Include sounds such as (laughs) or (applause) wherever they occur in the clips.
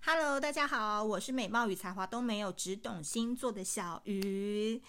Hello，大家好，我是美貌与才华都没有，只懂星座的小鱼。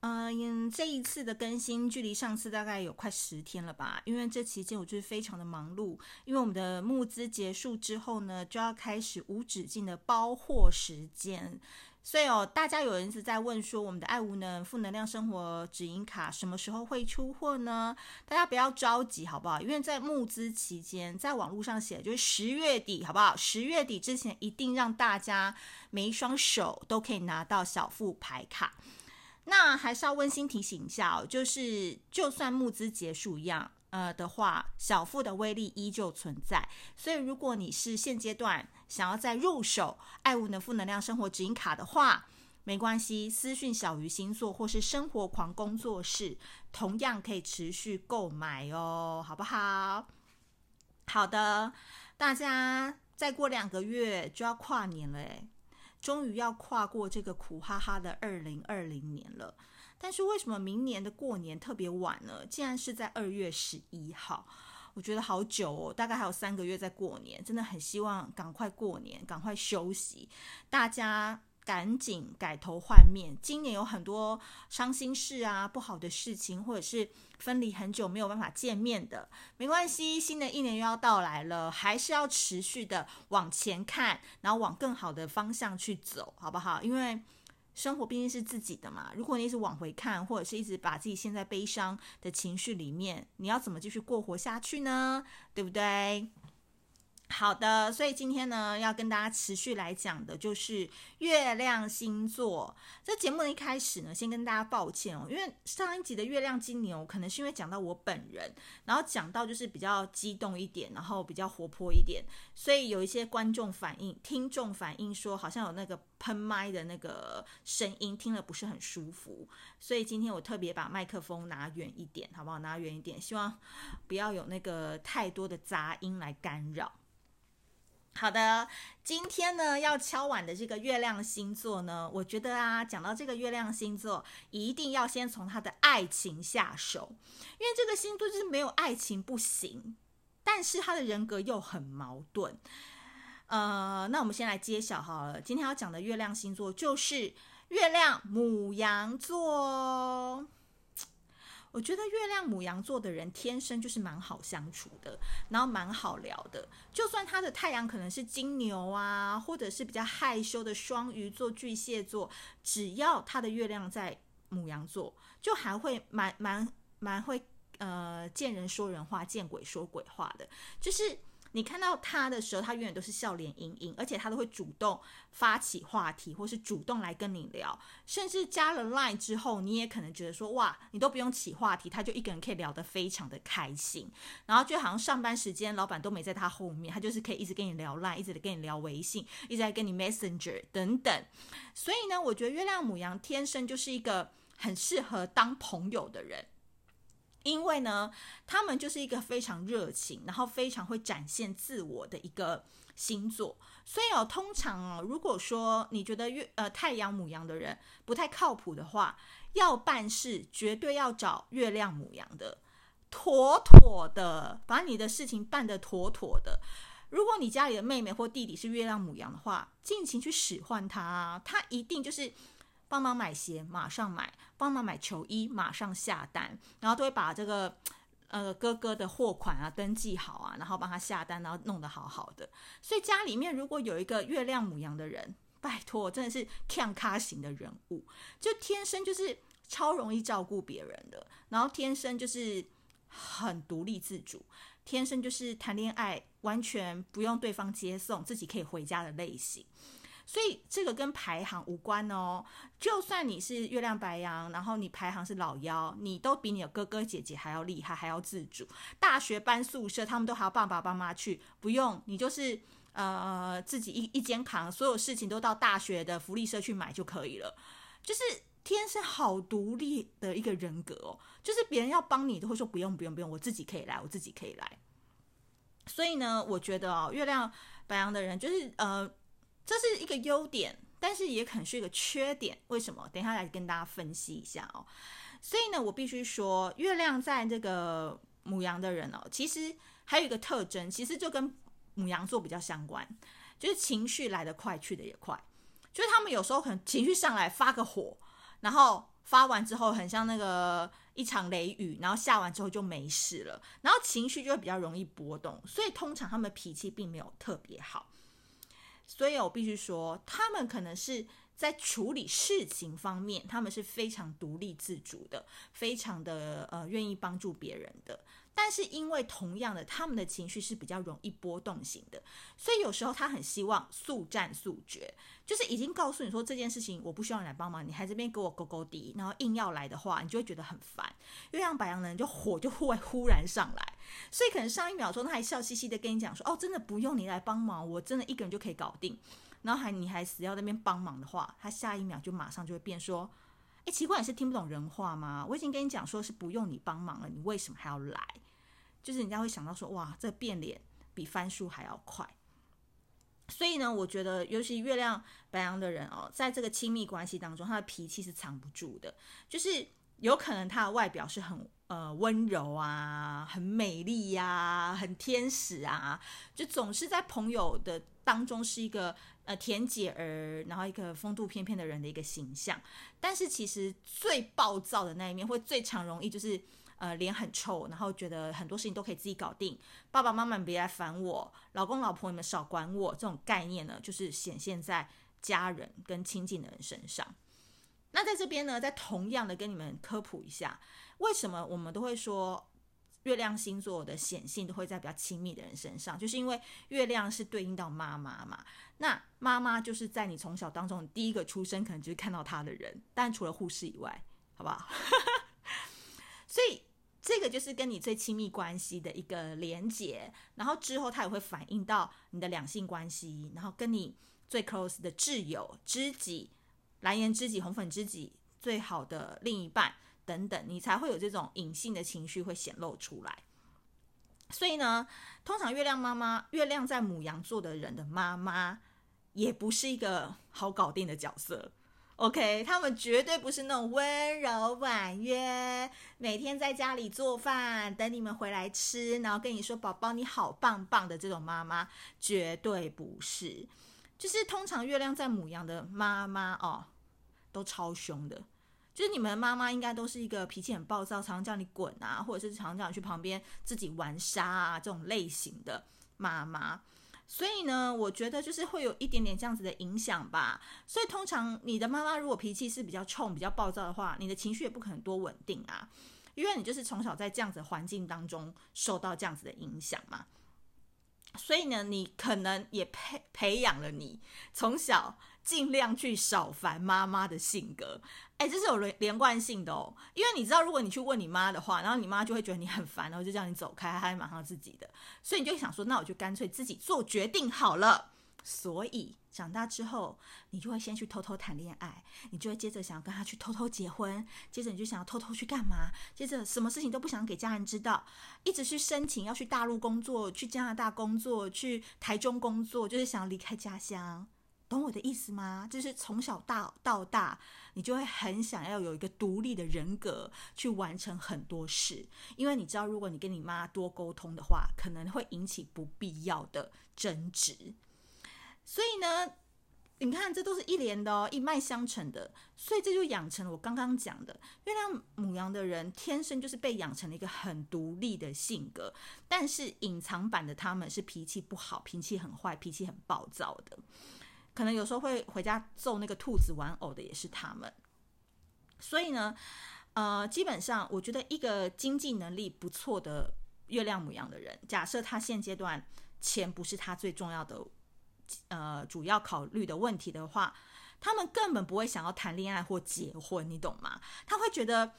嗯，这一次的更新距离上次大概有快十天了吧？因为这期间我就是非常的忙碌，因为我们的募资结束之后呢，就要开始无止境的包货时间。所以哦，大家有人一直在问说，我们的爱无能负能量生活指引卡什么时候会出货呢？大家不要着急，好不好？因为在募资期间，在网络上写就是十月底，好不好？十月底之前一定让大家每一双手都可以拿到小副牌卡。那还是要温馨提醒一下哦，就是就算募资结束一样。呃的话，小富的威力依旧存在。所以，如果你是现阶段想要再入手爱无能负能量生活指引卡的话，没关系，私讯小鱼星座或是生活狂工作室，同样可以持续购买哦，好不好？好的，大家再过两个月就要跨年了，终于要跨过这个苦哈哈的二零二零年了。但是为什么明年的过年特别晚呢？竟然是在二月十一号，我觉得好久哦，大概还有三个月在过年，真的很希望赶快过年，赶快休息，大家赶紧改头换面。今年有很多伤心事啊，不好的事情，或者是分离很久没有办法见面的，没关系，新的一年又要到来了，还是要持续的往前看，然后往更好的方向去走，好不好？因为生活毕竟是自己的嘛，如果你一直往回看，或者是一直把自己陷在悲伤的情绪里面，你要怎么继续过活下去呢？对不对？好的，所以今天呢，要跟大家持续来讲的就是月亮星座。这节目的一开始呢，先跟大家抱歉哦，因为上一集的月亮金牛，可能是因为讲到我本人，然后讲到就是比较激动一点，然后比较活泼一点，所以有一些观众反映、听众反映说，好像有那个喷麦的那个声音，听了不是很舒服。所以今天我特别把麦克风拿远一点，好不好？拿远一点，希望不要有那个太多的杂音来干扰。好的，今天呢要敲碗的这个月亮星座呢，我觉得啊，讲到这个月亮星座，一定要先从他的爱情下手，因为这个星座就是没有爱情不行，但是他的人格又很矛盾。呃，那我们先来揭晓好了，今天要讲的月亮星座就是月亮母羊座。我觉得月亮母羊座的人天生就是蛮好相处的，然后蛮好聊的。就算他的太阳可能是金牛啊，或者是比较害羞的双鱼座、巨蟹座，只要他的月亮在母羊座，就还会蛮蛮蛮会呃见人说人话，见鬼说鬼话的，就是。你看到他的时候，他永远都是笑脸盈盈，而且他都会主动发起话题，或是主动来跟你聊。甚至加了 Line 之后，你也可能觉得说，哇，你都不用起话题，他就一个人可以聊得非常的开心。然后就好像上班时间，老板都没在他后面，他就是可以一直跟你聊 Line，一直跟你聊微信，一直在跟你 Messenger 等等。所以呢，我觉得月亮母羊天生就是一个很适合当朋友的人。因为呢，他们就是一个非常热情，然后非常会展现自我的一个星座。所以哦，通常哦，如果说你觉得月呃太阳母羊的人不太靠谱的话，要办事绝对要找月亮母羊的，妥妥的把你的事情办得妥妥的。如果你家里的妹妹或弟弟是月亮母羊的话，尽情去使唤他啊，他一定就是。帮忙买鞋，马上买；帮忙买球衣，马上下单。然后都会把这个呃哥哥的货款啊登记好啊，然后帮他下单，然后弄得好好的。所以家里面如果有一个月亮母羊的人，拜托，真的是看咖型的人物，就天生就是超容易照顾别人的，然后天生就是很独立自主，天生就是谈恋爱完全不用对方接送，自己可以回家的类型。所以这个跟排行无关哦。就算你是月亮白羊，然后你排行是老幺，你都比你的哥哥姐姐还要厉害，还要自主。大学搬宿舍，他们都还要爸爸妈妈去，不用你就是呃自己一一肩扛，所有事情都到大学的福利社去买就可以了。就是天生好独立的一个人格哦。就是别人要帮你，都会说不用不用不用，我自己可以来，我自己可以来。所以呢，我觉得哦，月亮白羊的人就是呃。这是一个优点，但是也可能是一个缺点。为什么？等一下来跟大家分析一下哦。所以呢，我必须说，月亮在这个母羊的人哦，其实还有一个特征，其实就跟母羊座比较相关，就是情绪来得快，去得也快。就是他们有时候可能情绪上来发个火，然后发完之后很像那个一场雷雨，然后下完之后就没事了，然后情绪就会比较容易波动，所以通常他们脾气并没有特别好。所以我必须说，他们可能是在处理事情方面，他们是非常独立自主的，非常的呃愿意帮助别人的。但是因为同样的，他们的情绪是比较容易波动型的，所以有时候他很希望速战速决，就是已经告诉你说这件事情我不需要你来帮忙，你还这边给我勾勾滴，然后硬要来的话，你就会觉得很烦。月亮白羊的人就火就忽 (laughs) 忽然上来，所以可能上一秒钟他还笑嘻嘻的跟你讲说：“哦，真的不用你来帮忙，我真的一个人就可以搞定。”然后还你还死要那边帮忙的话，他下一秒就马上就会变说：“哎，奇怪，你是听不懂人话吗？我已经跟你讲说是不用你帮忙了，你为什么还要来？”就是人家会想到说，哇，这变脸比翻书还要快。所以呢，我觉得尤其月亮白羊的人哦，在这个亲密关系当中，他的脾气是藏不住的。就是有可能他的外表是很呃温柔啊，很美丽呀、很天使啊，就总是在朋友的当中是一个呃甜姐儿，然后一个风度翩翩的人的一个形象。但是其实最暴躁的那一面，会最常容易就是。呃，脸很臭，然后觉得很多事情都可以自己搞定。爸爸妈妈别来烦我，老公老婆你们少管我。这种概念呢，就是显现在家人跟亲近的人身上。那在这边呢，再同样的跟你们科普一下，为什么我们都会说月亮星座的显性都会在比较亲密的人身上，就是因为月亮是对应到妈妈嘛。那妈妈就是在你从小当中第一个出生，可能就是看到她的人，但除了护士以外，好不好？(laughs) 所以。这个就是跟你最亲密关系的一个连结，然后之后它也会反映到你的两性关系，然后跟你最 close 的挚友、知己、蓝颜知己、红粉知己、最好的另一半等等，你才会有这种隐性的情绪会显露出来。所以呢，通常月亮妈妈、月亮在母羊座的人的妈妈，也不是一个好搞定的角色。OK，他们绝对不是那种温柔婉约，每天在家里做饭等你们回来吃，然后跟你说“宝宝你好棒棒”的这种妈妈，绝对不是。就是通常月亮在母羊的妈妈哦，都超凶的。就是你们妈妈应该都是一个脾气很暴躁，常常叫你滚啊，或者是常常叫你去旁边自己玩沙啊这种类型的妈妈。所以呢，我觉得就是会有一点点这样子的影响吧。所以通常你的妈妈如果脾气是比较冲、比较暴躁的话，你的情绪也不可能多稳定啊，因为你就是从小在这样子环境当中受到这样子的影响嘛。所以呢，你可能也培培养了你从小尽量去少烦妈妈的性格。哎，这是有连连贯性的哦，因为你知道，如果你去问你妈的话，然后你妈就会觉得你很烦，然后就叫你走开，她还马上自己的，所以你就想说，那我就干脆自己做决定好了。所以长大之后，你就会先去偷偷谈恋爱，你就会接着想要跟他去偷偷结婚，接着你就想要偷偷去干嘛，接着什么事情都不想给家人知道，一直去申请要去大陆工作，去加拿大工作，去台中工作，就是想要离开家乡。懂我的意思吗？就是从小到到大，你就会很想要有一个独立的人格去完成很多事，因为你知道，如果你跟你妈多沟通的话，可能会引起不必要的争执。所以呢，你看，这都是一连的哦，一脉相承的。所以这就养成了我刚刚讲的，月亮母羊的人天生就是被养成了一个很独立的性格，但是隐藏版的他们是脾气不好，脾气很坏，脾气很暴躁的。可能有时候会回家揍那个兔子玩偶的也是他们，所以呢，呃，基本上我觉得一个经济能力不错的月亮母羊的人，假设他现阶段钱不是他最重要的，呃，主要考虑的问题的话，他们根本不会想要谈恋爱或结婚，你懂吗？他会觉得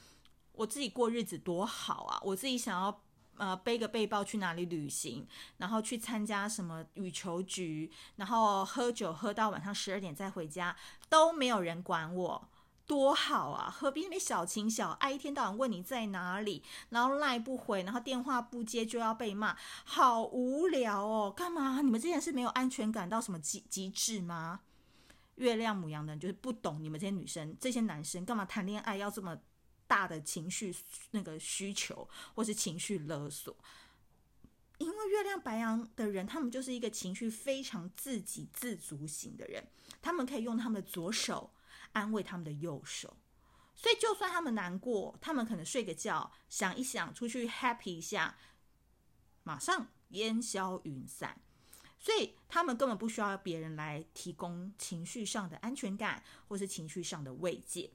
我自己过日子多好啊，我自己想要。呃，背个背包去哪里旅行，然后去参加什么羽球局，然后喝酒喝到晚上十二点再回家，都没有人管我，多好啊！何必那么小情小爱，一天到晚问你在哪里，然后赖不回，然后电话不接就要被骂，好无聊哦！干嘛？你们之前是没有安全感到什么极极致吗？月亮母羊的人就是不懂你们这些女生、这些男生干嘛谈恋爱要这么。大的情绪那个需求，或是情绪勒索，因为月亮白羊的人，他们就是一个情绪非常自给自足型的人，他们可以用他们的左手安慰他们的右手，所以就算他们难过，他们可能睡个觉，想一想出去 happy 一下，马上烟消云散，所以他们根本不需要别人来提供情绪上的安全感或是情绪上的慰藉。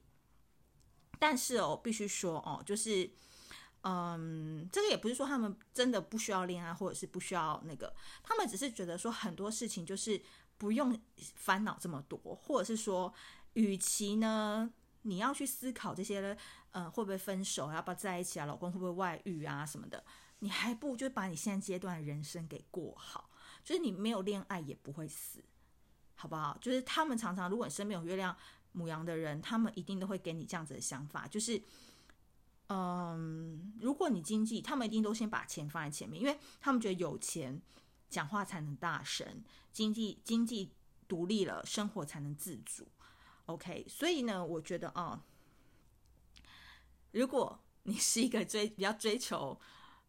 但是哦，必须说哦，就是。嗯，这个也不是说他们真的不需要恋爱，或者是不需要那个，他们只是觉得说很多事情就是不用烦恼这么多，或者是说，与其呢你要去思考这些，呃，会不会分手，要不要在一起啊，老公会不会外遇啊什么的，你还不如就把你现在阶段的人生给过好，就是你没有恋爱也不会死，好不好？就是他们常常，如果你身边有月亮母羊的人，他们一定都会给你这样子的想法，就是。嗯，如果你经济，他们一定都先把钱放在前面，因为他们觉得有钱，讲话才能大声，经济经济独立了，生活才能自主。OK，所以呢，我觉得啊、如果你是一个追比较追求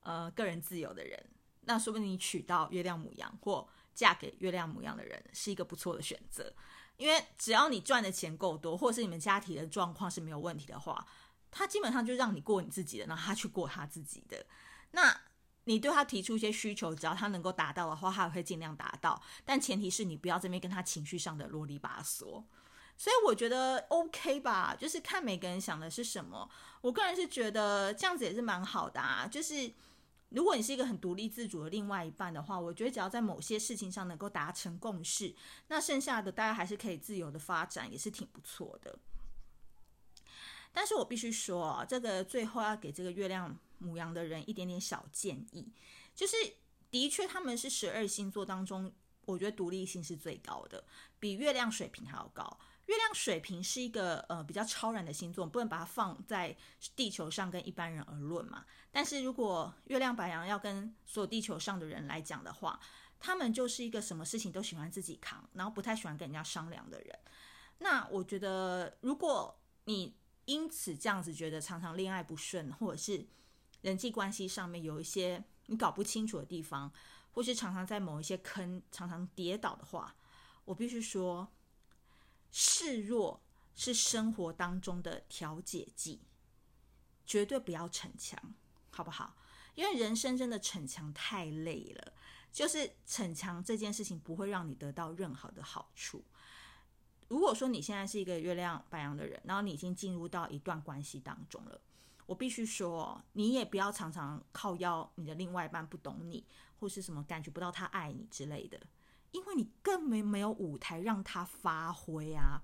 呃个人自由的人，那说不定你娶到月亮母羊或嫁给月亮母羊的人是一个不错的选择，因为只要你赚的钱够多，或者是你们家庭的状况是没有问题的话。他基本上就让你过你自己的，然后他去过他自己的。那你对他提出一些需求，只要他能够达到的话，他也会尽量达到。但前提是你不要这边跟他情绪上的啰里吧嗦。所以我觉得 OK 吧，就是看每个人想的是什么。我个人是觉得这样子也是蛮好的啊。就是如果你是一个很独立自主的另外一半的话，我觉得只要在某些事情上能够达成共识，那剩下的大家还是可以自由的发展，也是挺不错的。但是我必须说，这个最后要给这个月亮母羊的人一点点小建议，就是的确他们是十二星座当中，我觉得独立性是最高的，比月亮水平还要高。月亮水瓶是一个呃比较超然的星座，不能把它放在地球上跟一般人而论嘛。但是如果月亮白羊要跟所有地球上的人来讲的话，他们就是一个什么事情都喜欢自己扛，然后不太喜欢跟人家商量的人。那我觉得如果你因此，这样子觉得常常恋爱不顺，或者是人际关系上面有一些你搞不清楚的地方，或是常常在某一些坑常常跌倒的话，我必须说，示弱是生活当中的调解剂，绝对不要逞强，好不好？因为人生真的逞强太累了，就是逞强这件事情不会让你得到任何的好处。如果说你现在是一个月亮白羊的人，然后你已经进入到一段关系当中了，我必须说，你也不要常常靠要你的另外一半不懂你，或是什么感觉不到他爱你之类的，因为你根本没有舞台让他发挥啊，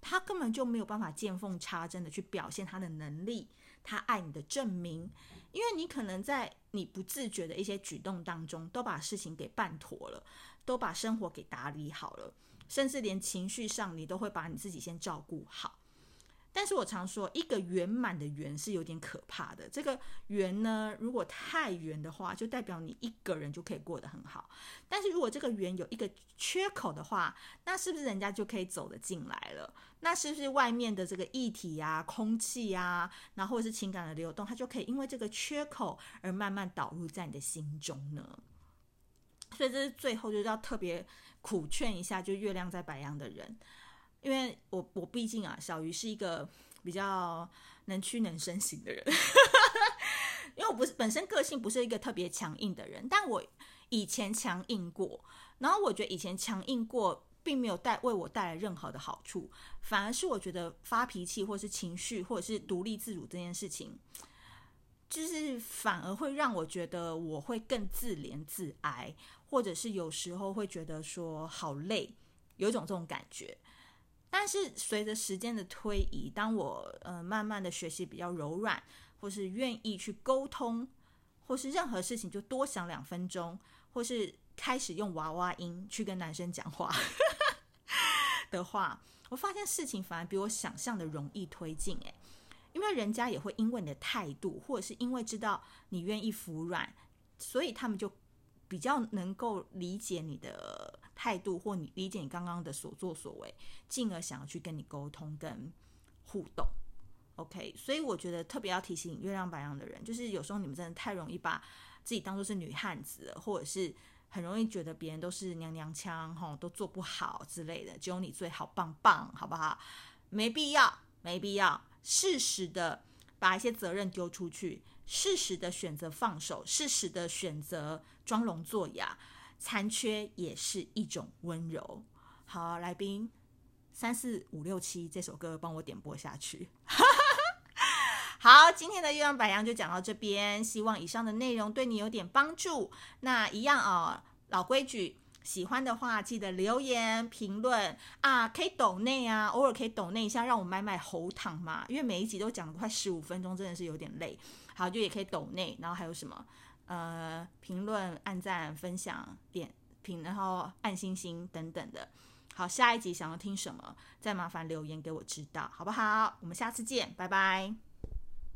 他根本就没有办法见缝插针的去表现他的能力，他爱你的证明，因为你可能在你不自觉的一些举动当中，都把事情给办妥了，都把生活给打理好了。甚至连情绪上，你都会把你自己先照顾好。但是我常说，一个圆满的圆是有点可怕的。这个圆呢，如果太圆的话，就代表你一个人就可以过得很好。但是如果这个圆有一个缺口的话，那是不是人家就可以走得进来了？那是不是外面的这个液体呀、空气呀，然后或者是情感的流动，它就可以因为这个缺口而慢慢导入在你的心中呢？所以这是最后就是要特别苦劝一下，就月亮在白羊的人，因为我我毕竟啊，小鱼是一个比较能屈能伸型的人，(laughs) 因为我不是本身个性不是一个特别强硬的人，但我以前强硬过，然后我觉得以前强硬过并没有带为我带来任何的好处，反而是我觉得发脾气或是情绪或者是独立自主这件事情。就是反而会让我觉得我会更自怜自哀，或者是有时候会觉得说好累，有一种这种感觉。但是随着时间的推移，当我呃慢慢的学习比较柔软，或是愿意去沟通，或是任何事情就多想两分钟，或是开始用娃娃音去跟男生讲话 (laughs) 的话，我发现事情反而比我想象的容易推进诶。因为人家也会因为你的态度，或者是因为知道你愿意服软，所以他们就比较能够理解你的态度，或你理解你刚刚的所作所为，进而想要去跟你沟通跟互动。OK，所以我觉得特别要提醒月亮白羊的人，就是有时候你们真的太容易把自己当做是女汉子了，或者是很容易觉得别人都是娘娘腔，吼，都做不好之类的，只有你最好棒棒，好不好？没必要，没必要，适时的把一些责任丢出去，适时的选择放手，适时的选择装聋作哑，残缺也是一种温柔。好，来宾。三四五六七这首歌帮我点播下去。(laughs) 好，今天的月亮白羊就讲到这边，希望以上的内容对你有点帮助。那一样哦，老规矩，喜欢的话记得留言评论啊，可以抖内啊，偶尔可以抖内一下，让我买买喉糖嘛。因为每一集都讲了快十五分钟，真的是有点累。好，就也可以抖内，然后还有什么？呃，评论、按赞、分享、点评，然后按星星等等的。好，下一集想要听什么，再麻烦留言给我知道，好不好？我们下次见，拜拜。